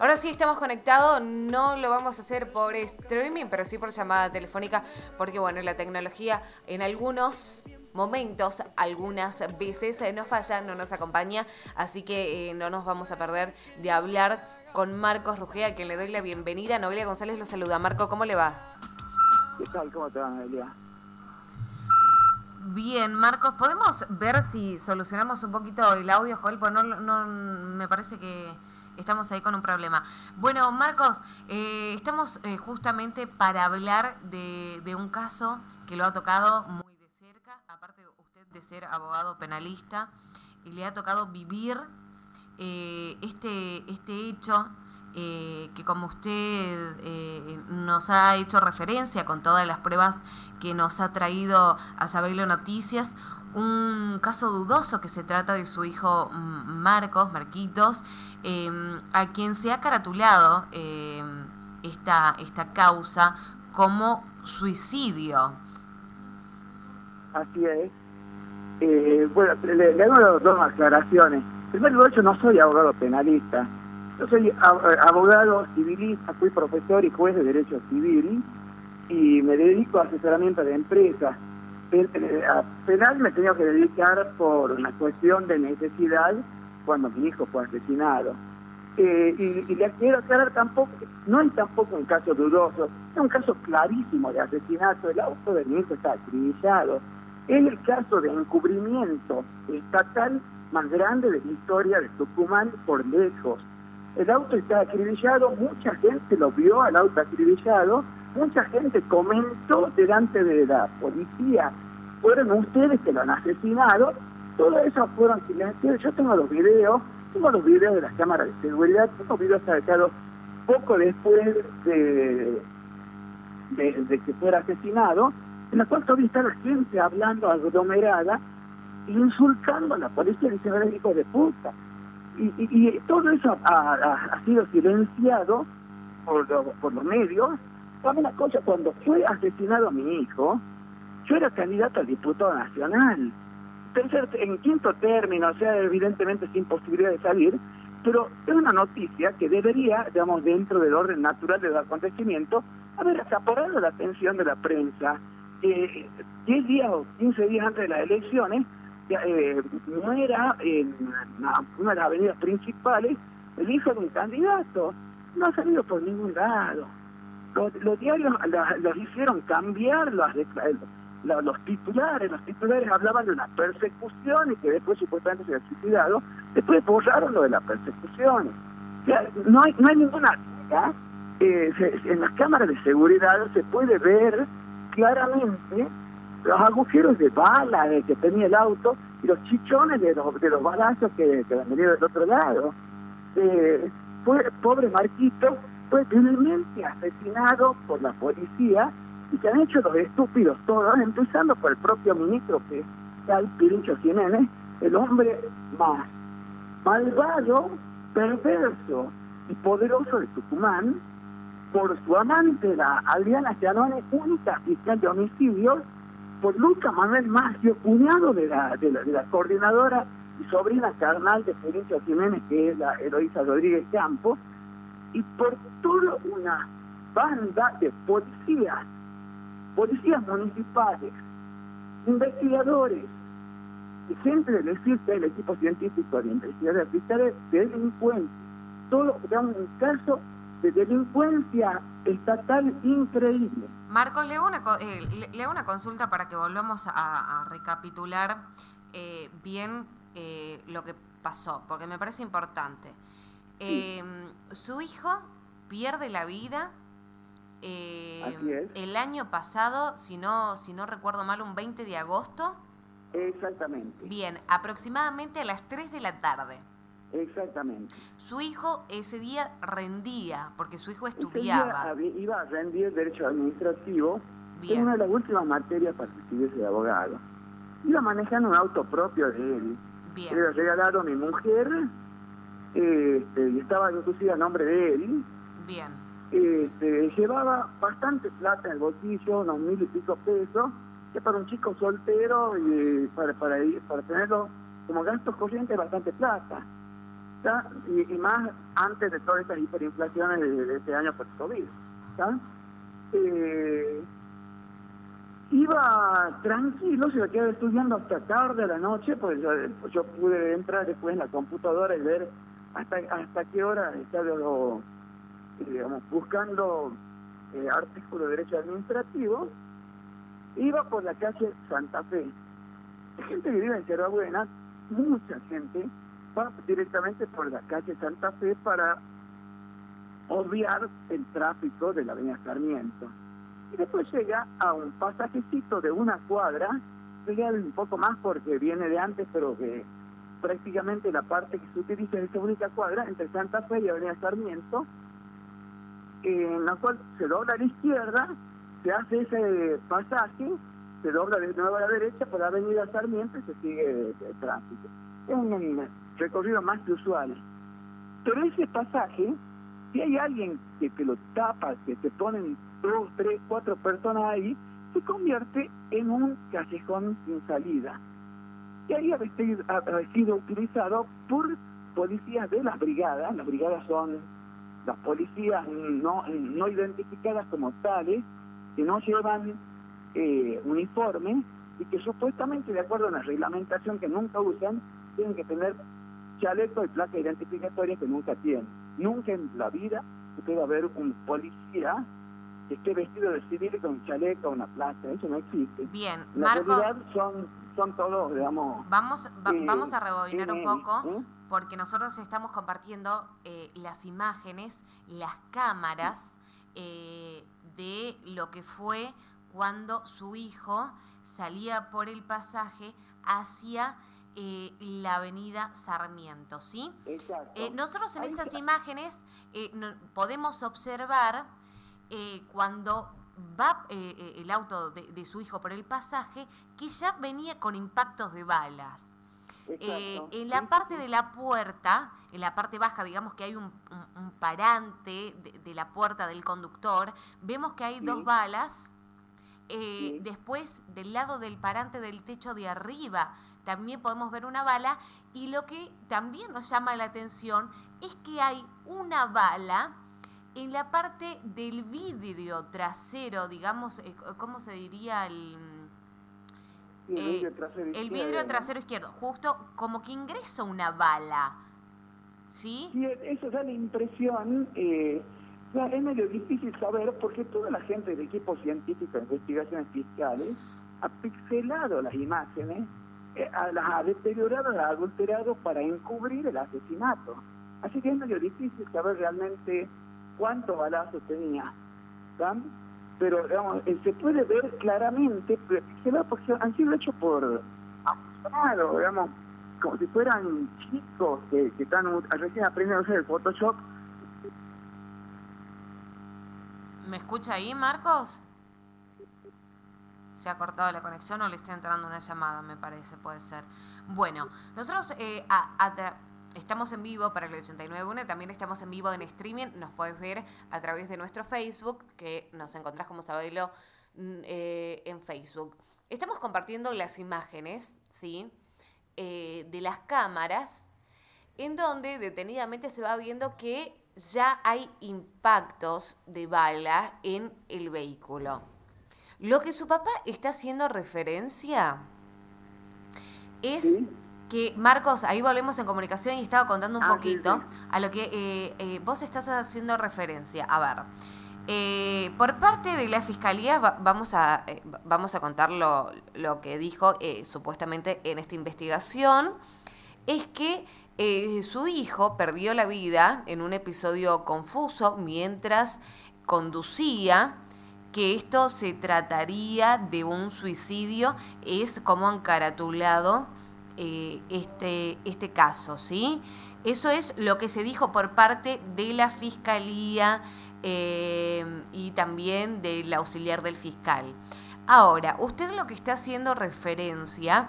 Ahora sí estamos conectados, no lo vamos a hacer por streaming, pero sí por llamada telefónica, porque bueno, la tecnología en algunos momentos, algunas veces eh, nos falla, no nos acompaña, así que eh, no nos vamos a perder de hablar con Marcos Rugea, que le doy la bienvenida. Noelia González lo saluda. Marco, ¿cómo le va? ¿Qué tal? ¿Cómo te va, Noelia? Bien, Marcos, ¿podemos ver si solucionamos un poquito el audio, Joel? Pues no, no me parece que estamos ahí con un problema. Bueno, Marcos, eh, estamos eh, justamente para hablar de, un caso que lo ha tocado muy de cerca, aparte usted de ser abogado penalista, y le ha tocado vivir eh, este, este hecho que como usted nos ha hecho referencia con todas las pruebas que nos ha traído a Saberlo Noticias, un caso dudoso que se trata de su hijo Marcos, Marquitos, em, a quien se ha caratulado em, esta, esta causa como suicidio. Así es. Eh, bueno, le, hago dos aclaraciones. Primero, yo no soy abogado penalista. Yo soy abogado civilista, fui profesor y juez de Derecho Civil y me dedico a asesoramiento de empresas a penal me tenía que dedicar por una cuestión de necesidad cuando mi hijo fue asesinado. Eh, y, y le quiero aclarar tampoco, no es tampoco un caso dudoso, es un caso clarísimo de asesinato, el auto de mi hijo está acribillado. Es el caso de encubrimiento estatal más grande de la historia de Tucumán por lejos. El auto está acribillado, mucha gente lo vio al auto acribillado, mucha gente comentó delante de la policía, fueron ustedes que lo han asesinado, todo eso fueron silenciados. Yo tengo los videos, tengo los videos de las cámaras de seguridad, tengo videos sacados poco después de, que fuera asesinado, en la cual todavía está la gente hablando aglomerada, insultando a la policía, diciendo, hijo de puta. Y, y, todo eso ha, sido silenciado por, por los medios Dame una cosa, cuando fue asesinado mi hijo, yo era candidato a diputado nacional. Tercer, en quinto término, o sea, evidentemente sin posibilidad de salir, pero es una noticia que debería, digamos, dentro del orden natural del acontecimiento, haber acaparado la atención de la prensa. Eh, 10 días o 15 días antes de las elecciones, eh, no era en una de las avenidas principales el hijo de un candidato. No ha salido por ningún lado los, diarios los hicieron cambiar los, titulares, los titulares hablaban de una persecución y que después supuestamente se había suicidado, después borraron lo de la persecución. No hay, no hay ninguna eh, en las cámaras de seguridad se puede ver claramente los agujeros de bala que tenía el auto y los chichones de los, de los balazos que, que han venido del otro lado. Eh, fue, pobre Marquito fue vilmente asesinado por la policía y que han hecho los estúpidos todos, empezando por el propio ministro que el Pirincho Jiménez, el hombre más malvado, perverso y poderoso de Tucumán, por su amante, la Adriana Gianone, única fiscal de homicidios, por Luca Manuel Maggio, cuñado de la, de la, coordinadora y sobrina carnal de Pirincho Jiménez, que es la Eloísa Rodríguez Campos, y por toda una banda de policías, policías municipales, investigadores, y gente del el equipo científico de investigadores fiscales, de delincuentes, todo digamos, un caso de delincuencia estatal increíble. Marcos, le hago una, eh, le, una consulta para que volvamos a, recapitular eh, bien eh, lo que pasó, porque me parece importante. Eh, su hijo pierde la vida eh, el año pasado, si no, si no recuerdo mal, un 20 de agosto. Exactamente. Bien, aproximadamente a las 3 de la tarde. Exactamente. Su hijo ese día rendía, porque su hijo estudiaba. iba a rendir Derecho Administrativo en una de las últimas materias para recibirse de abogado. Iba manejando un auto propio de él. Bien. Le regalaron a mi mujer este, y estaba inclusive a nombre de él. Bien. Este, llevaba bastante plata en el bolsillo, unos mil y pico pesos, que para un chico soltero y para, para, ir, para tenerlo como gastos corrientes bastante plata. Y, más antes de todas estas hiperinflaciones de, este año por COVID. Eh, iba tranquilo, se quedaba estudiando hasta tarde a la noche, pues yo, pude entrar después en la computadora y ver hasta hasta qué hora estaba digamos, buscando eh, artículo de derecho administrativo, iba por la calle Santa Fe. La gente que vive en Sierra Buena, mucha gente, directamente por la calle Santa Fe para obviar el tráfico de la avenida Sarmiento. Y después llega a un pasajecito de una cuadra, llega un poco más porque viene de antes, pero que prácticamente la parte que se utiliza es esa única cuadra entre Santa Fe y Avenida Sarmiento, en la cual se dobla a la izquierda, se hace ese pasaje, se dobla de nuevo a la derecha por la Avenida Sarmiento y se sigue el tráfico. Es un recorrido más que usual. Pero ese pasaje, si hay alguien que te lo tapa, que te ponen dos, tres, cuatro personas ahí, se convierte en un callejón sin salida. Y ahí ha sido utilizado por policías de las brigadas, las brigadas son las policías no, no identificadas como tales, que no llevan eh, uniforme y que supuestamente, de acuerdo a la reglamentación que nunca usan, tienen que tener chaleco y placa identificatoria que nunca tienen. Nunca en la vida puede haber un policía que esté vestido de civil con chaleco, una placa, eso no existe. Bien, la realidad son, son todos, digamos... Vamos, eh, vamos a rebobinar un poco. ¿eh? porque nosotros estamos compartiendo eh, las imágenes, las cámaras eh, de lo que fue cuando su hijo salía por el pasaje hacia eh, la avenida Sarmiento, ¿sí? Exacto. nosotros en esas imágenes podemos observar cuando va el auto de su hijo por el pasaje que ya venía con impactos de balas. Eh, en la parte de la puerta, en la parte baja, digamos que hay un, parante de, la puerta del conductor, vemos que hay dos balas. Eh, después, del lado del parante del techo de arriba, también podemos ver una bala. Y lo que también nos llama la atención es que hay una bala en la parte del vidrio trasero, digamos, eh, ¿cómo se diría? El, el vidrio, trasero, izquierdo, justo como que ingresa una bala. ¿Sí? Sí, eso da la impresión. Eh, es medio difícil saber porque toda la gente del equipo científico de investigaciones fiscales ha pixelado las imágenes, eh, las ha deteriorado, las ha adulterado para encubrir el asesinato. Así que es medio difícil saber realmente cuántos balazos tenía pero digamos, eh, se puede ver claramente, porque han sido hechos por aficionados, digamos, como si fueran chicos que, que están recién aprendiendo a hacer el Photoshop. ¿Me escucha ahí, Marcos? Se ha cortado la conexión o le está entrando una llamada, me parece, puede ser. Bueno, nosotros eh, Estamos en vivo para el 89.1, también estamos en vivo en streaming, nos puedes ver a través de nuestro Facebook, que nos encontrás como Sabelo mm, eh, en Facebook. Estamos compartiendo las imágenes, ¿sí? Eh, de las cámaras, en donde detenidamente se va viendo que ya hay impactos de bala en el vehículo. Lo que su papá está haciendo referencia es que Marcos, ahí volvemos en comunicación y estaba contando un ah, poquito a lo que eh, eh, vos estás haciendo referencia. A ver, eh, por parte de la Fiscalía vamos, a, vamos a contar lo, lo que dijo supuestamente en esta investigación, es que su hijo perdió la vida en un episodio confuso mientras conducía que esto se trataría de un suicidio, es como encaratulado eh, este, este caso, ¿sí? Eso es lo que se dijo por parte de la Fiscalía eh, y también del auxiliar del fiscal. Ahora, usted lo que está haciendo referencia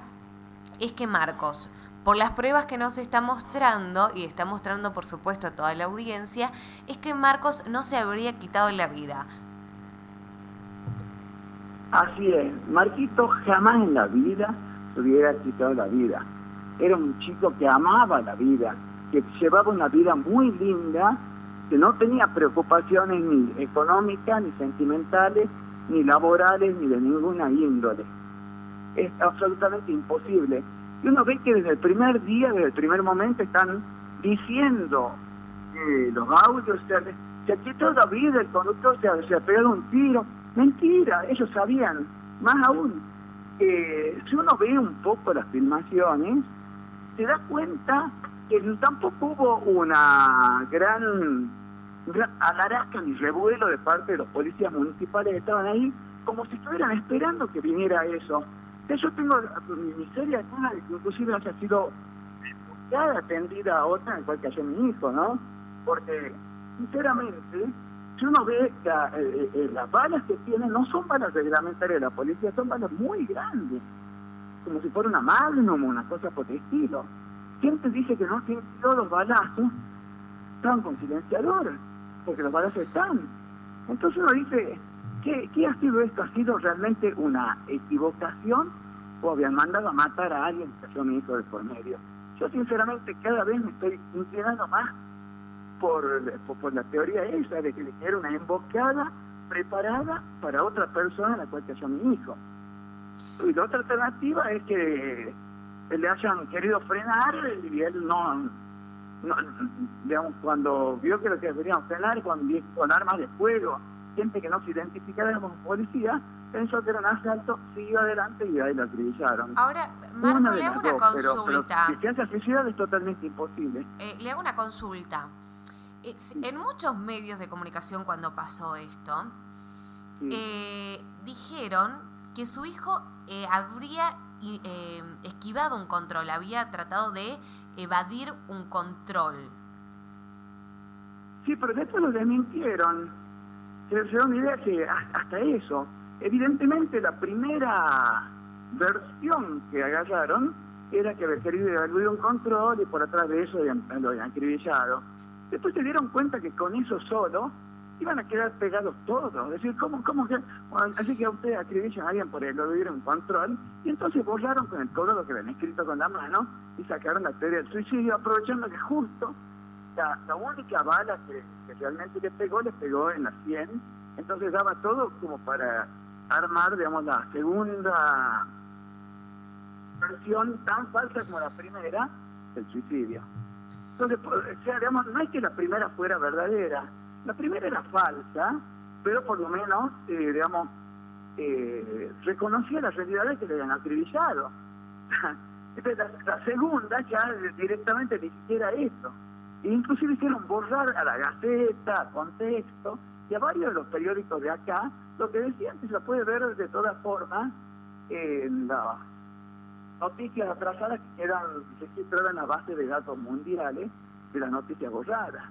es que Marcos, por las pruebas que nos está mostrando, y está mostrando por supuesto a toda la audiencia, es que Marcos no se habría quitado la vida. Así es, Marquito jamás en la vida hubiera quitado la vida. Era un chico que amaba la vida, que llevaba una vida muy linda, que no tenía preocupaciones ni económicas, ni sentimentales, ni laborales, ni de ninguna índole. Es absolutamente imposible. Y uno ve que desde el primer día, desde el primer momento, están diciendo que los audios, se, se aquí vida el conductor se, se ha pegado un tiro. Mentira, ellos sabían. Más aún, si uno ve un poco las filmaciones, se da cuenta que tampoco hubo una gran, gran alarasca ni revuelo de parte de los policías municipales que estaban ahí, como si estuvieran esperando que viniera eso. Yo tengo mi miseria de que inclusive haya sido atendida a otra en cual cayó mi hijo, ¿no? Porque, sinceramente, si uno ve la, eh, eh, las balas que tienen, no son balas reglamentarias de la policía, son balas muy grandes, como si fuera una magnum o una cosa por el estilo. Gente dice que no tienen todos los balazos, están con silenciador, porque los balazos están. Entonces uno dice, ¿qué, ¿qué ha sido esto? ¿Ha sido realmente una equivocación o habían mandado a matar a alguien que fue mi hijo de por medio? Yo sinceramente cada vez me estoy inclinando más por, por, la teoría esa de que era una emboscada preparada para otra persona la cual cayó mi hijo. Y la otra alternativa es que le hayan querido frenar y él no, no digamos, cuando vio que lo que deberían frenar, vio con armas de fuego, gente que no se identificaba como policía, pensó que era un asalto, siguió adelante y ahí lo acribillaron. Ahora, Marco, le hago una consulta. Pero, pero se es totalmente imposible. Eh, le hago una consulta. Eh, en muchos medios de comunicación cuando pasó esto, eh, dijeron que su hijo eh, habría esquivado un control, había tratado de evadir un control. Sí, pero después lo desmintieron. Se, una idea que hasta eso. Evidentemente la primera versión que agarraron era que había querido evadir un control y por atrás de eso lo habían acribillado Después se dieron cuenta que con eso solo iban a quedar pegados todos. Es decir, ¿cómo, cómo que? así que a usted acribillan a alguien por el en control y entonces borraron con el codo lo que habían escrito con la mano y sacaron la teoría del suicidio, aprovechando que justo la, única bala que, realmente le pegó, le pegó en la 100. Entonces daba todo como para armar, digamos, la segunda versión tan falsa como la primera del suicidio. Entonces, o sea, digamos, no es que la primera fuera verdadera, la primera era falsa, pero por lo menos, eh, digamos, eh, reconocía las realidades que le habían acribillado. la, segunda ya directamente ni siquiera eso. E inclusive hicieron borrar a la Gaceta, a Contexto y a varios de los periódicos de acá, lo que decían que se puede ver de todas formas en la noticias atrasadas que quedan registradas en la base de datos mundiales de las noticias borradas.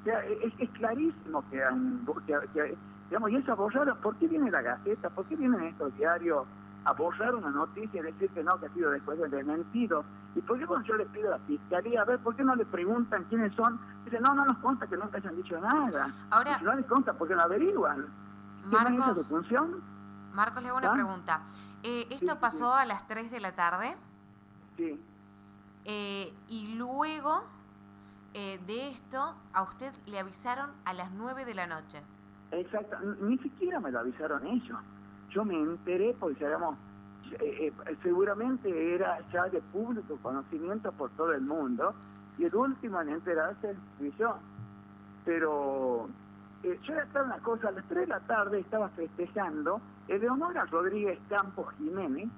O sea, es, es clarísimo que, han, que, digamos, y esa borrada, ¿por qué viene la Gaceta? ¿Por qué vienen estos diarios a borrar una noticia y decir que no, que ha sido después del desmentido? ¿Y por qué cuando yo les pido a la fiscalía, a ver, ¿por qué no le preguntan quiénes son? Dicen, no, no nos consta que nunca hayan dicho nada. Ahora, no les consta porque no averiguan. Marcos, es función? Marcos, le hago una ¿Ah? pregunta. Eh, esto pasó a las 3 de la tarde. Sí. Eh, y luego eh, de esto, a usted le avisaron a las 9 de la noche. Exacto, ni siquiera me lo avisaron ellos. Yo me enteré porque, digamos, seguramente era ya de público conocimiento por todo el mundo y el último en enterarse fui yo. Pero eh, yo era una cosa, a las 3 de la tarde estaba festejando Eleonora Rodríguez Campos Jiménez,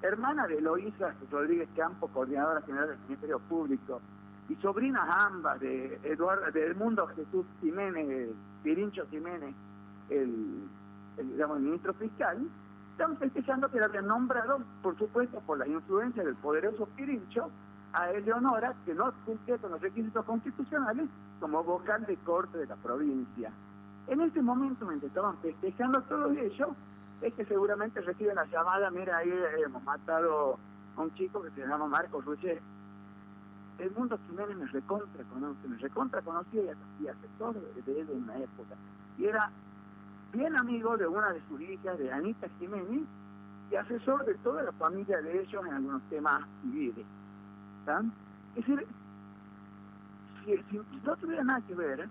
hermana de Eloísa Rodríguez Campos, coordinadora general del Ministerio Público, y sobrinas ambas de Eduardo, de Edmundo Jesús Jiménez, Pirincho Jiménez, el, ministro fiscal, estamos festejando que le habían nombrado, por supuesto, por la influencia del poderoso Pirincho, a Eleonora, que no cumplía con los requisitos constitucionales, como vocal de corte de la provincia. En ese momento, mientras estaban festejando todo ello, es que seguramente reciben la llamada, mira, ahí hemos matado a un chico que se llama Marcos Ruchet. El mundo Jiménez me recontra conoce, me recontra conocía y asesor de él en época. Y era bien amigo de una de sus hijas, de Anita Jiménez, y asesor de toda la familia de ellos en algunos temas civiles. Es decir, si no tuviera nada que ver,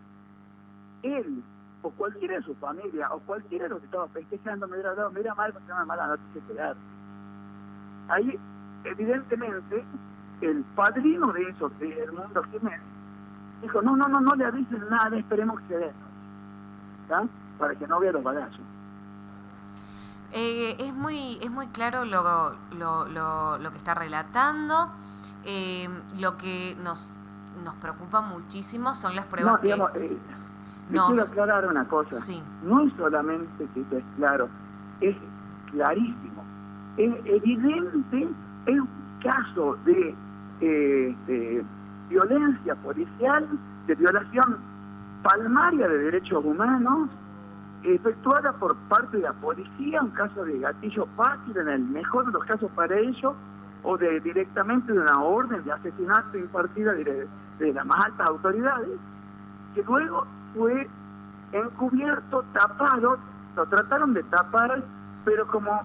él o cualquiera de su familia o cualquiera de los que estaba festejando me hubiera dado, mira mal, porque una mala noticia que dar. Ahí, evidentemente, el padrino de eso, del mundo Jiménez, dijo, no, no, no, no le avisen nada, esperemos que se dé. Para que no vea los balazos. Eh, es muy es muy claro lo, lo, lo, lo que está relatando. Eh, lo que nos nos preocupa muchísimo son las pruebas no, digamos, eh, quiero aclarar una cosa. No es solamente que eso es claro, es clarísimo. Es evidente, es un caso de, eh, de violencia policial, de violación palmaria de derechos humanos, efectuada por parte de la policía, un caso de gatillo fácil en el mejor de los casos para ellos, o de directamente de una orden de asesinato impartida de, de las más altas autoridades, que luego fue encubierto, tapado, lo trataron de tapar, pero como,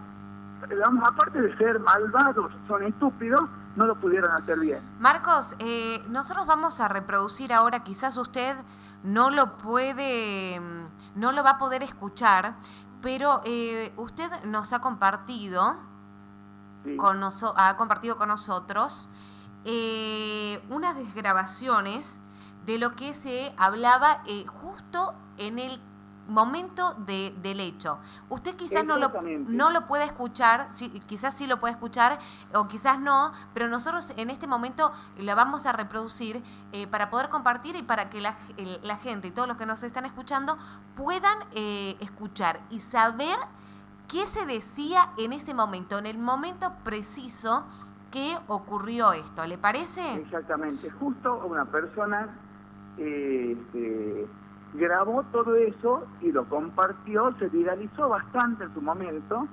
digamos, aparte de ser malvados, son estúpidos, no lo pudieron hacer bien. Marcos, eh, nosotros vamos a reproducir ahora, quizás usted no lo puede, mm, no lo va a poder escuchar, pero eh, usted nos ha compartido, con ha compartido con nosotros eh, unas desgrabaciones de lo que se hablaba eh, justo en el momento de, del hecho. Usted quizás no lo, no lo puede escuchar, quizás sí lo puede escuchar o quizás no, pero nosotros en este momento la vamos a reproducir eh, para poder compartir y para que la, la, gente y todos los que nos están escuchando puedan eh, escuchar y saber qué se decía en ese momento, en el momento preciso que ocurrió esto. ¿Le parece? Exactamente, justo una persona este, grabó todo eso y lo compartió, se viralizó bastante en su momento,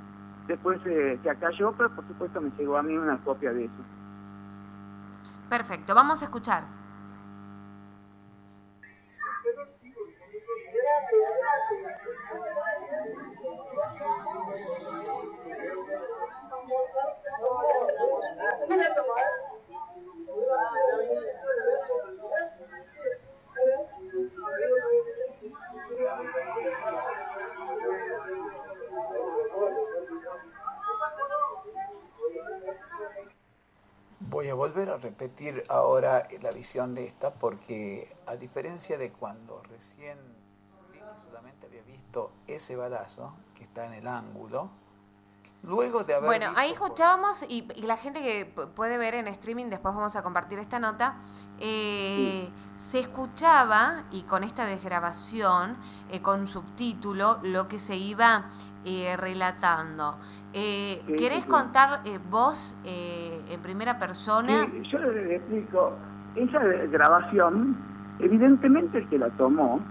después se acalló, pero por supuesto me llegó a mí una copia de eso. Perfecto, vamos a escuchar. Voy a volver a repetir ahora la visión de esta porque a diferencia de cuando recién solamente había visto ese balazo que está en el ángulo, luego de haber... Bueno, ahí escuchábamos y, la gente que puede ver en streaming, después vamos a compartir esta nota, eh, se escuchaba y con esta desgrabación, eh, con subtítulo, lo que se iba eh, relatando. Eh, ¿Querés contar eh, vos eh, en primera persona? Sí, yo les explico. Esa grabación, evidentemente el que la tomó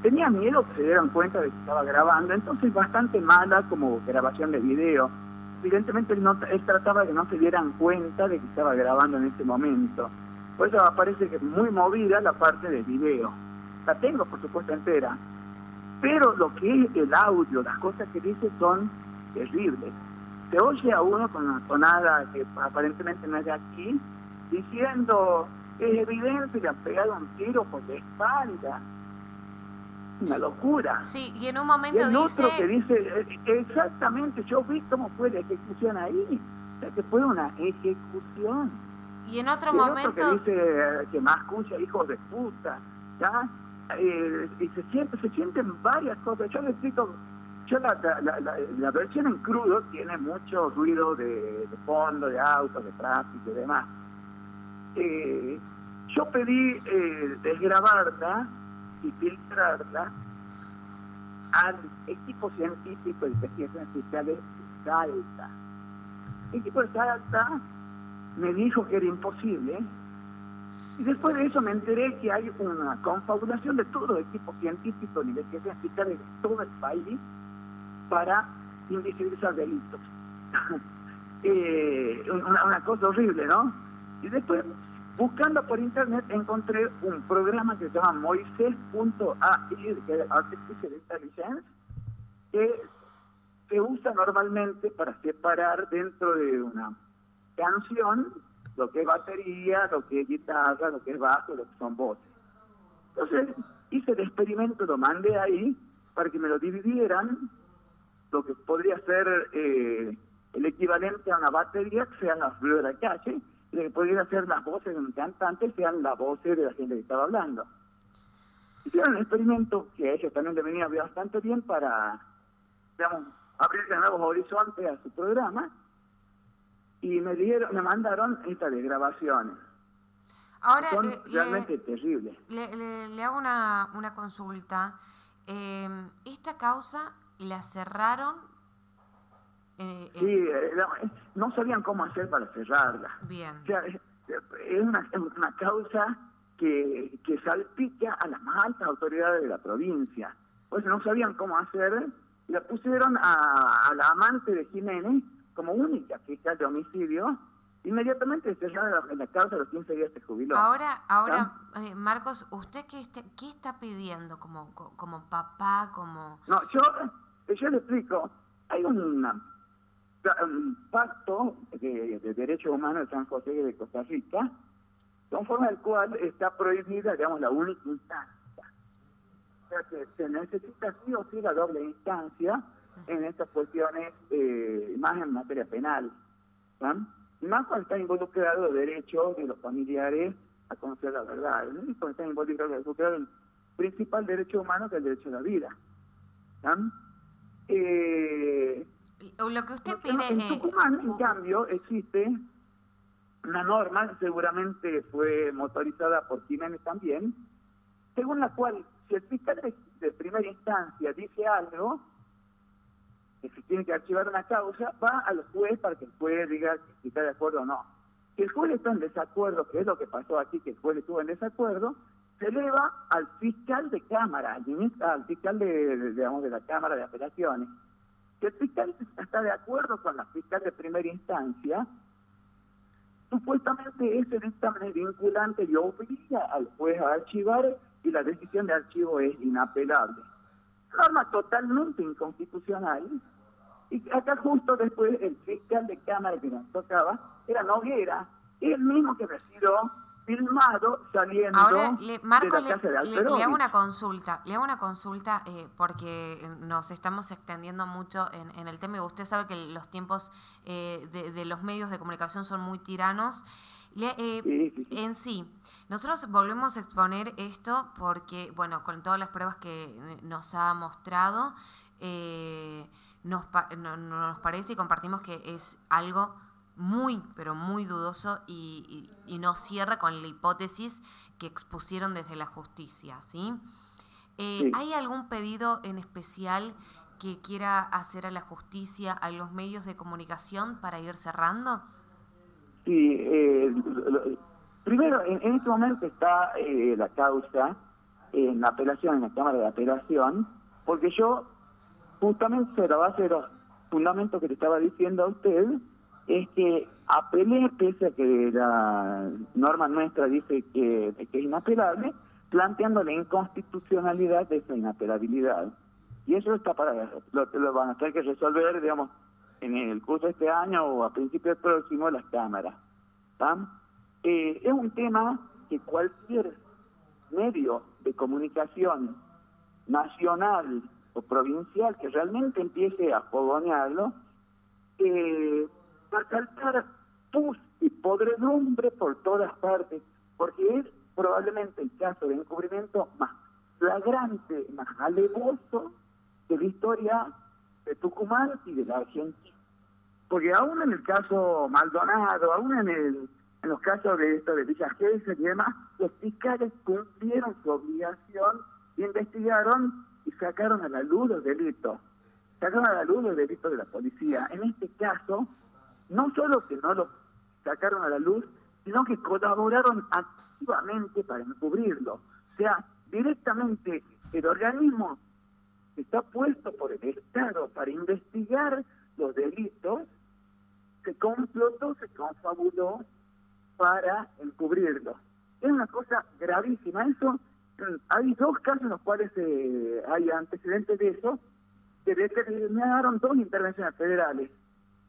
tenía miedo que se dieran cuenta de que estaba grabando, entonces bastante mala como grabación de video. Evidentemente él, no, él trataba de que no se dieran cuenta de que estaba grabando en ese momento. Por eso aparece que es muy movida la parte del video. La tengo, por supuesto, entera. Pero lo que es el audio, las cosas que dice son terribles se oye a uno con una tonada que aparentemente no es de aquí, diciendo, es evidente que han pegado un tiro por la espalda. Una locura. Sí, y en un momento y el otro que dice, eh, exactamente, yo vi cómo fue la ejecución ahí, o sea, que fue una ejecución. Y en otro momento... Otro que dice que más escucha hijos de puta, ¿ya? Eh, y se siente, se sienten varias cosas. Yo le explico yo la, la, versión en crudo tiene mucho ruido de, fondo, de autos, de tráfico y demás. Eh, yo pedí eh, desgrabarla y filtrarla al equipo científico de investigaciones fiscales de Salta. El equipo de Salta me dijo que era imposible y después de eso me enteré que hay una confabulación de todos los equipos científicos de investigaciones fiscales de todo el país para invisibilizar delitos. eh, una, cosa horrible, ¿no? Y después, buscando por internet, encontré un programa que se llama Moisés.ai, que es Artificial Intelligence, que se usa normalmente para separar dentro de una canción lo que es batería, lo que es guitarra, lo que es bajo, lo que son voces. Entonces hice el experimento, lo mandé ahí para que me lo dividieran, lo que podría ser eh, el equivalente a una batería, que sean las flores de la calle, y que podría ser las voces de un cantante, sean las voces de la gente que estaba hablando. Hicieron un experimento que a ellos también le venía bastante bien para, digamos, abrir nuevos horizontes a su programa, y me dieron, me mandaron estas de grabaciones. Ahora, son le, realmente terribles. Le, le, le, hago una, una consulta. Eh, ¿Esta causa la cerraron? Eh, sí, eh, no, no, sabían cómo hacer para cerrarla. Bien. O sea, es, una, una causa que, que salpica a las más altas autoridades de la provincia. Por eso no sabían cómo hacer. La pusieron a, a la amante de Jiménez como única fiscal de homicidio inmediatamente se la, la causa de los 15 días se jubiló. Ahora, ahora eh, Marcos, ¿usted qué, este, qué está pidiendo como, como papá, como...? No, yo, yo le explico, hay un pacto de, de derechos humanos de San José de Costa Rica, conforme al cual está prohibida, digamos, la única instancia. O sea, que se necesita sí o sí la doble instancia en estas cuestiones, eh, más en materia penal. más cuando está involucrado el derecho de los familiares a conocer la verdad, ¿no? cuando está involucrado el principal derecho humano que es el derecho a la vida. Eh, Lo que usted pide... En Tucumán, en cambio, existe una norma, seguramente fue motorizada por Jiménez también, según la cual si el fiscal de, de primera instancia dice algo, que si tiene que archivar una causa, va al juez para que el juez diga si está de acuerdo o no. Si el juez está en desacuerdo, que es lo que pasó aquí, que el juez estuvo en desacuerdo, se eleva al fiscal de cámara, al fiscal de, la Cámara de Apelaciones. Si el fiscal está de acuerdo con la fiscal de primera instancia, supuestamente ese dictamen es vinculante y obliga al juez a archivar y la decisión de archivo es inapelable. Norma totalmente inconstitucional y acá justo después el fiscal de cámara que nos tocaba era Noguera, el mismo que recibió filmado saliendo Ahora, le, Marco, de la casa de le, le, hago una consulta, le hago una consulta eh, porque nos estamos extendiendo mucho en, en, el tema y usted sabe que los tiempos eh, de, de, los medios de comunicación son muy tiranos. Le, eh, sí, sí, sí. En sí, nosotros volvemos a exponer esto porque, bueno, con todas las pruebas que nos ha mostrado, eh, nos, no, nos parece y compartimos que es algo muy, pero muy dudoso y, y, y, no cierra con la hipótesis que expusieron desde la justicia, ¿sí? Eh, sí. ¿Hay algún pedido en especial que quiera hacer a la justicia, a los medios de comunicación para ir cerrando? Sí, eh, primero, en, en, este momento está eh, la causa en la apelación, en la Cámara de Apelación, porque yo justamente sobre la base de los fundamentos que te estaba diciendo a usted, es que apelé, pese a que la norma nuestra dice que, que es inapelable, planteando la inconstitucionalidad de esa inapelabilidad. Y eso está para lo, lo van a tener que resolver, digamos, en el curso de este año o a principios del próximo las cámaras. Eh, es un tema que cualquier medio de comunicación nacional o provincial que realmente empiece a fogonearlo, eh, va a pus y podredumbre por todas partes, porque es probablemente el caso de encubrimiento más flagrante, más alevoso de la historia de Tucumán y de la Argentina. Porque aún en el caso Maldonado, aún en el en los casos de esto de Villa Gesell y demás, los fiscales cumplieron su obligación y investigaron y sacaron a la luz los delitos. Sacaron a la luz los delitos de la policía. En este caso, no solo que no los sacaron a la luz, sino que colaboraron activamente para encubrirlo. O sea, directamente el organismo está puesto por el Estado para investigar los delitos, se complotó, se confabuló para encubrirlo. Es una cosa gravísima. Eso, hay dos casos en los cuales eh, hay antecedentes de eso, que determinaron dos intervenciones federales.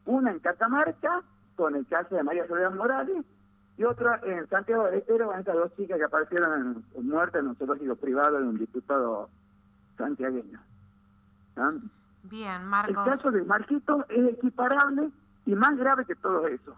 Una en Catamarca, con el caso de María Soledad Morales, y otra en Santiago del Estero, estas dos chicas que aparecieron en, muertas en un zoológico privado de un diputado santiagueño. Bien, Marcos. El caso de Marquito es equiparable y más grave que todo eso.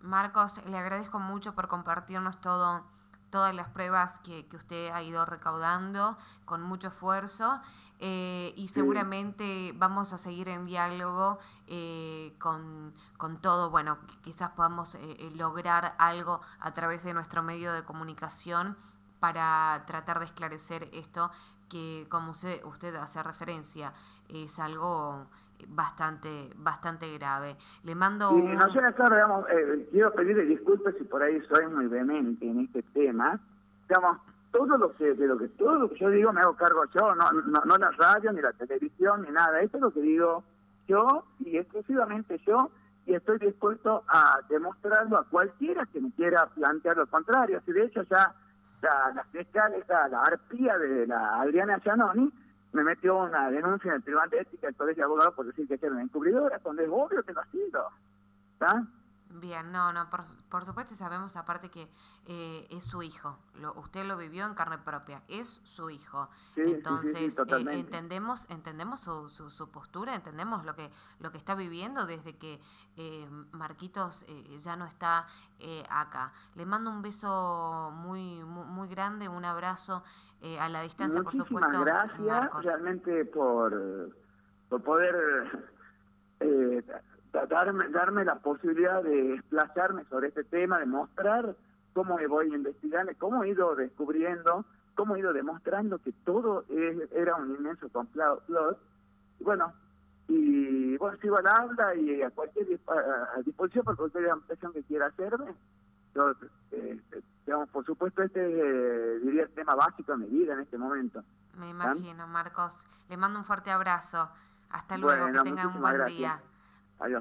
Marcos, le agradezco mucho por compartirnos todo, todas las pruebas que, que usted ha ido recaudando con mucho esfuerzo eh, y seguramente vamos a seguir en diálogo eh, con, con, todo, bueno, quizás podamos eh, lograr algo a través de nuestro medio de comunicación para tratar de esclarecer esto que como usted, usted hace referencia es algo bastante bastante grave. Le mando... Y no sé, acá, digamos, eh, quiero pedirle disculpas si por ahí soy muy vehemente en este tema. Digamos, todo lo que, de lo que, todo lo que yo digo me hago cargo yo, no, no, no la radio, ni la televisión, ni nada. Esto es lo que digo yo y exclusivamente yo y estoy dispuesto a demostrarlo a cualquiera que me quiera plantear lo contrario. Si de hecho ya la, la fiscal, la arpía de la Adriana Giannoni, me metió una denuncia en el Tribunal de Ética del Colegio de Abogados por decir que era una encubridora, cuando es obvio que lo ha sido. ¿Está? Bien, no, no, por, por supuesto sabemos aparte que eh, es su hijo, lo, usted lo vivió en carne propia, es su hijo. Entonces, eh, entendemos entendemos su, su, postura, entendemos lo que lo que está viviendo desde que eh, Marquitos ya no está acá. Le mando un beso muy muy, muy grande, un abrazo a la distancia, por supuesto. gracias realmente por, por poder darme, darme la posibilidad de desplazarme sobre este tema, de mostrar cómo me voy investigando, cómo he ido descubriendo, cómo he ido demostrando que todo era un inmenso complot. Y bueno, y bueno, sigo al habla y a cualquier a, disposición para cualquier impresión que quiera hacerme. Yo, eh, digamos, por supuesto, este eh, diría el tema básico de mi vida en este momento. Me imagino, Marcos. Le mando un fuerte abrazo. Hasta luego, que tenga un buen día.